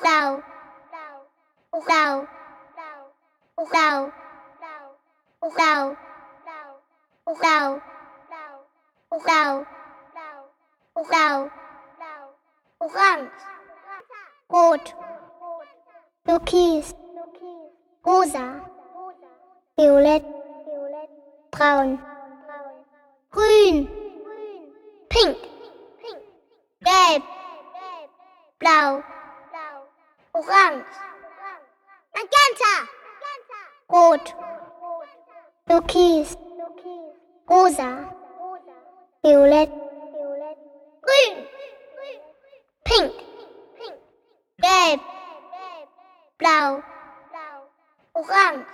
blau, blau, blau, blau, blau, blau, blau, orange, rot, türkis, rosa, violett, braun, grün, pink, gelb, blau, orange, magenta, rot, türkis, rosa, violett, grün, pink, gelb, blau, orange,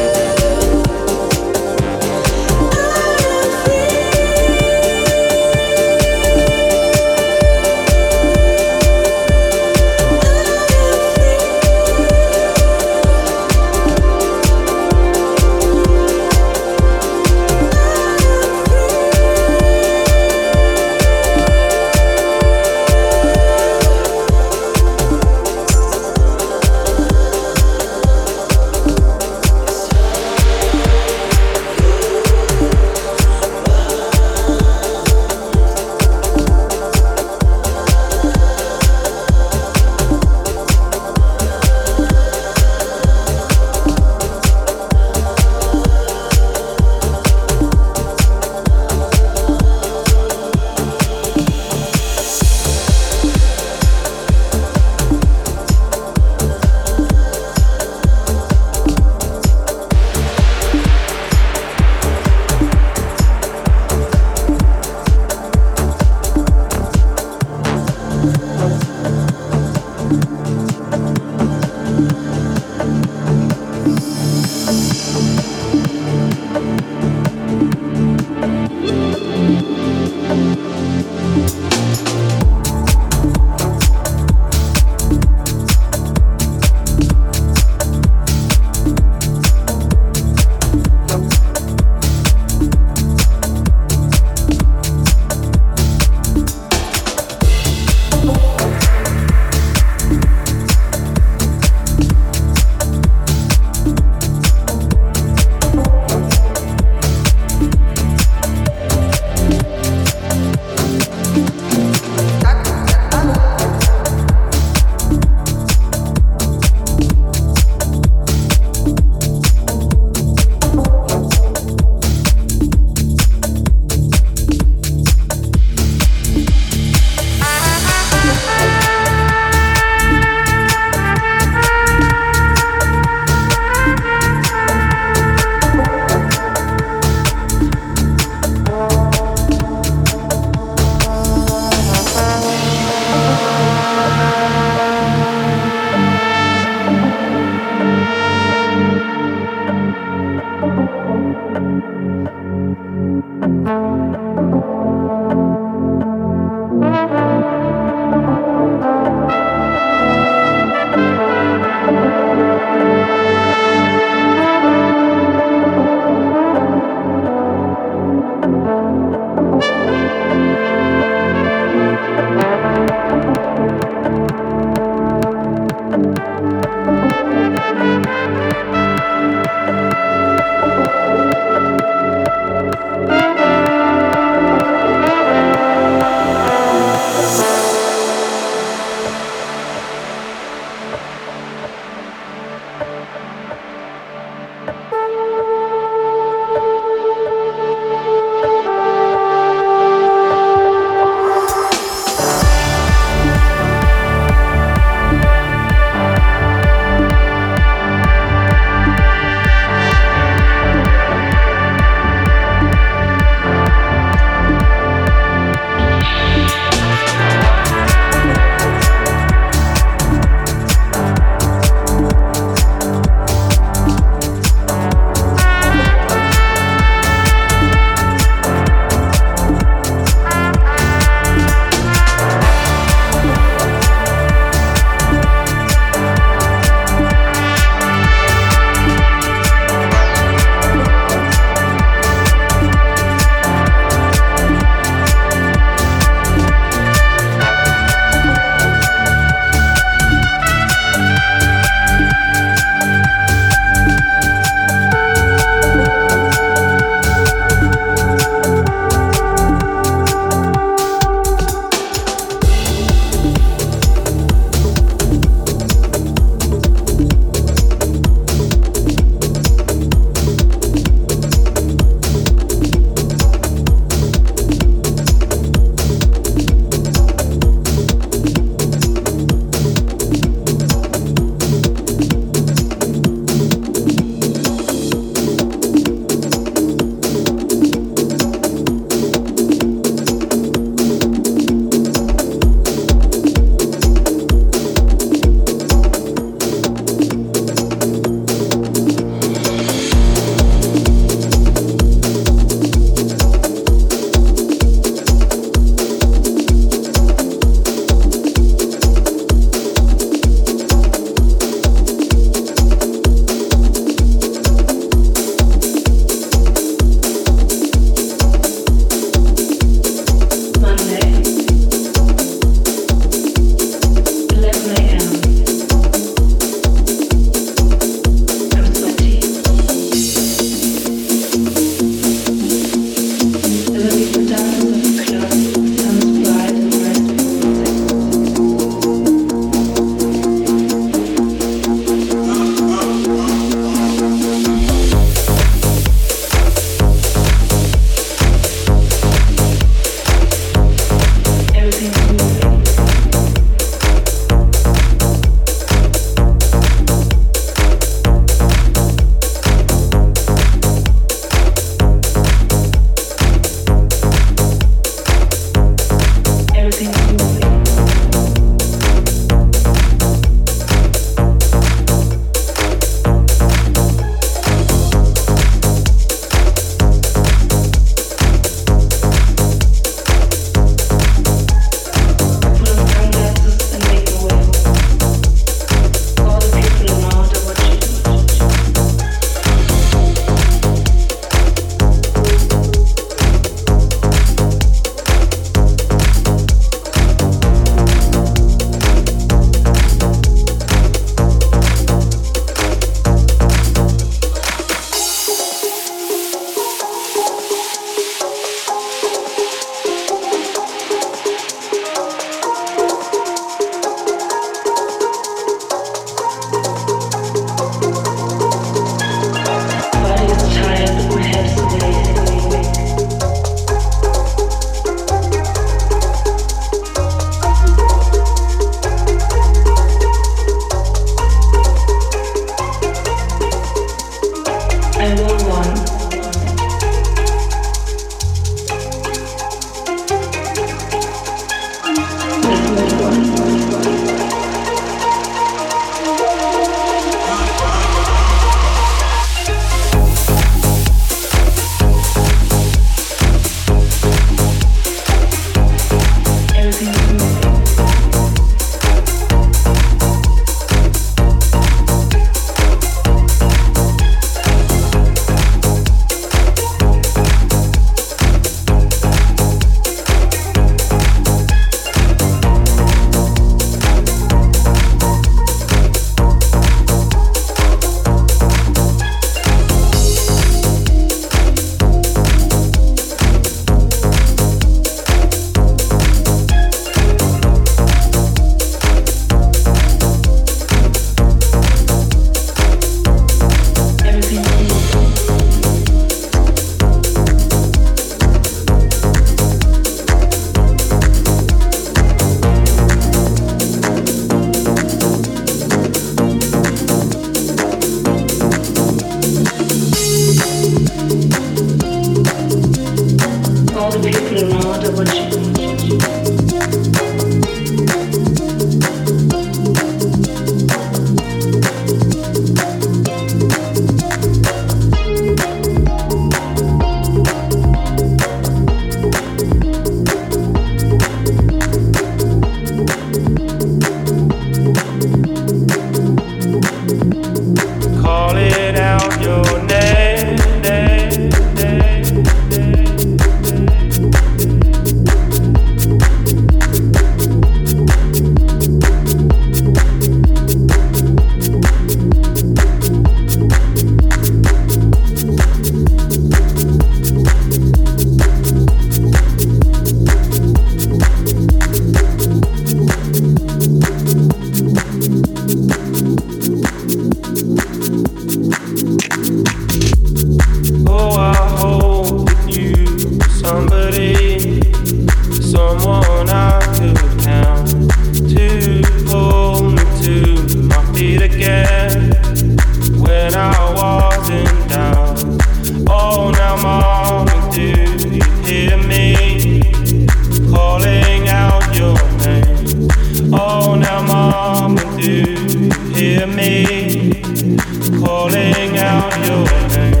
calling out your name.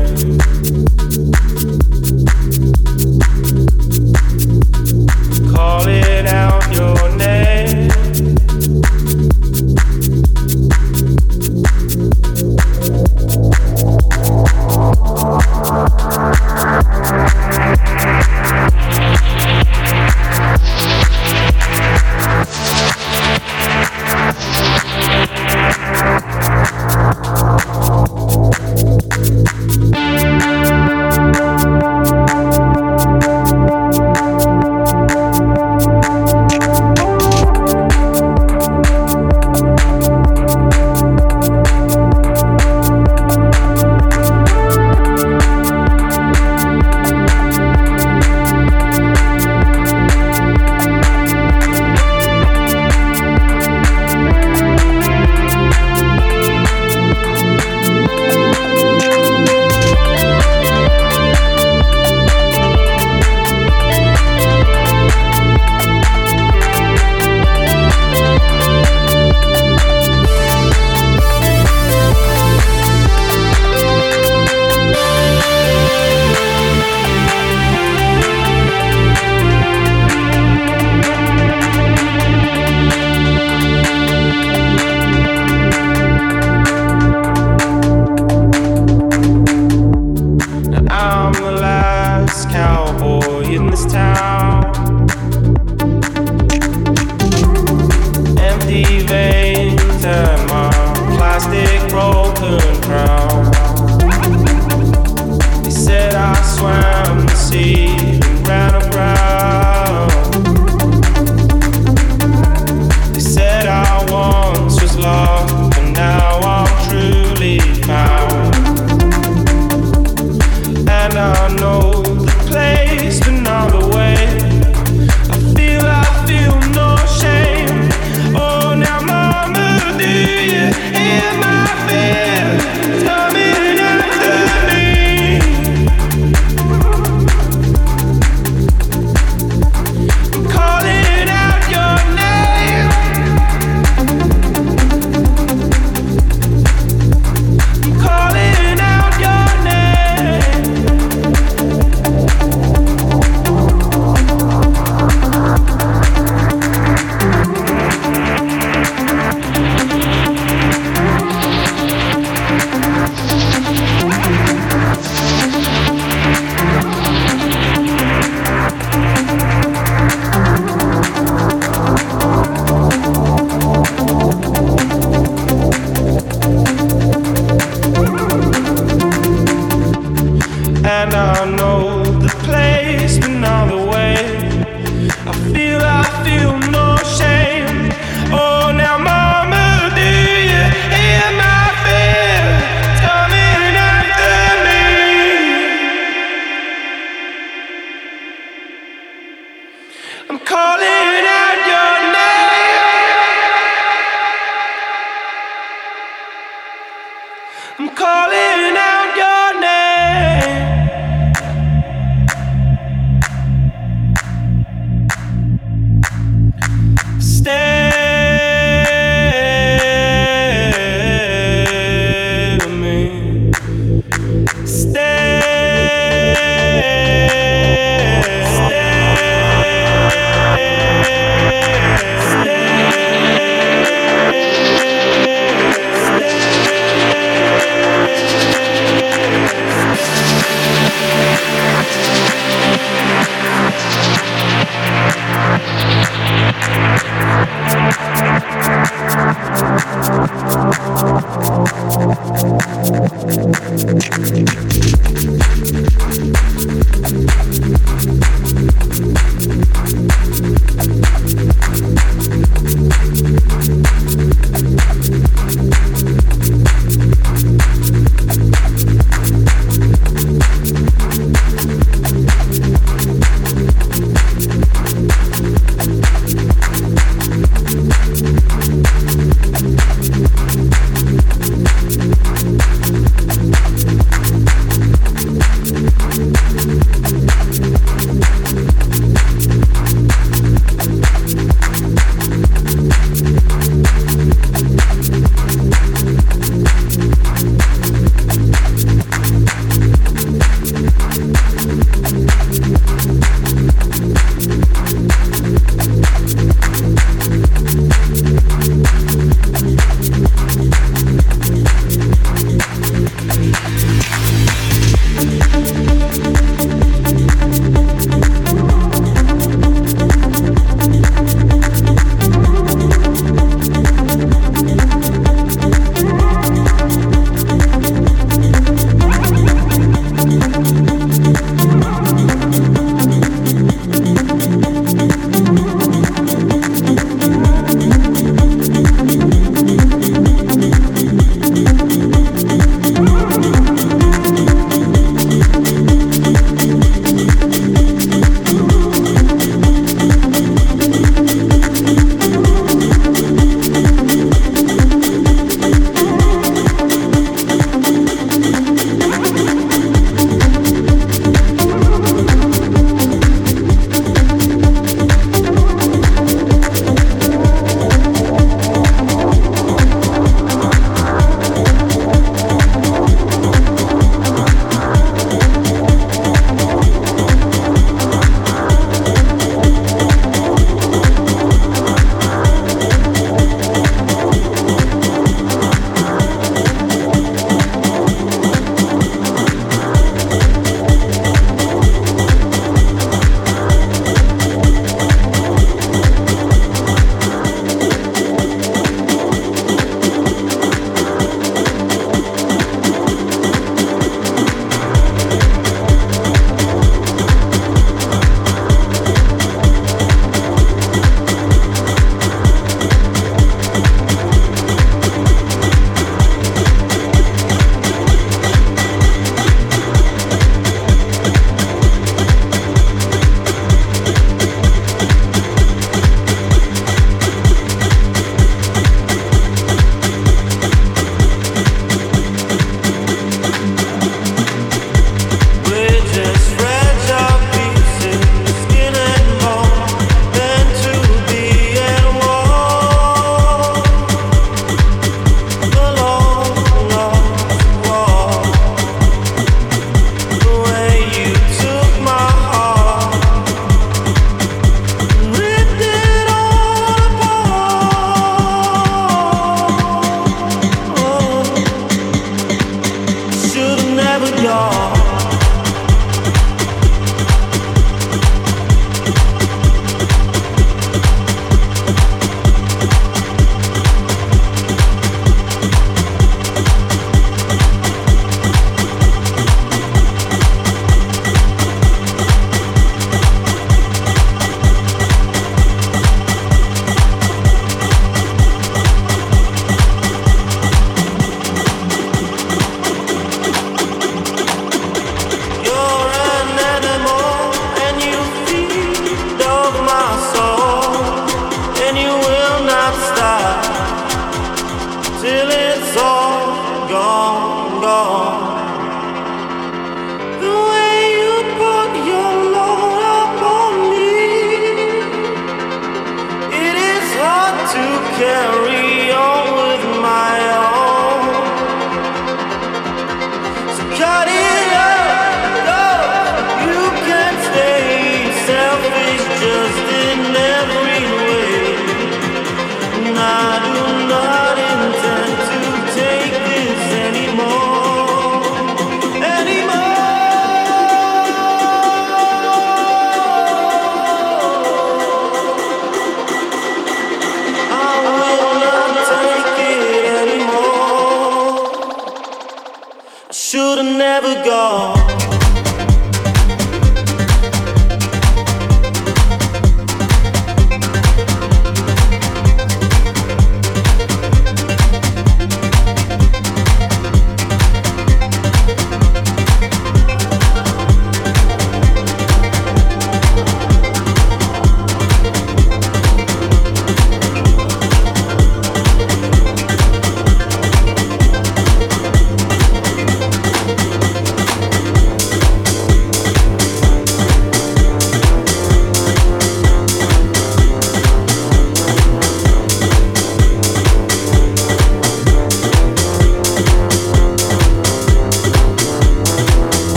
we said i swam in the sea.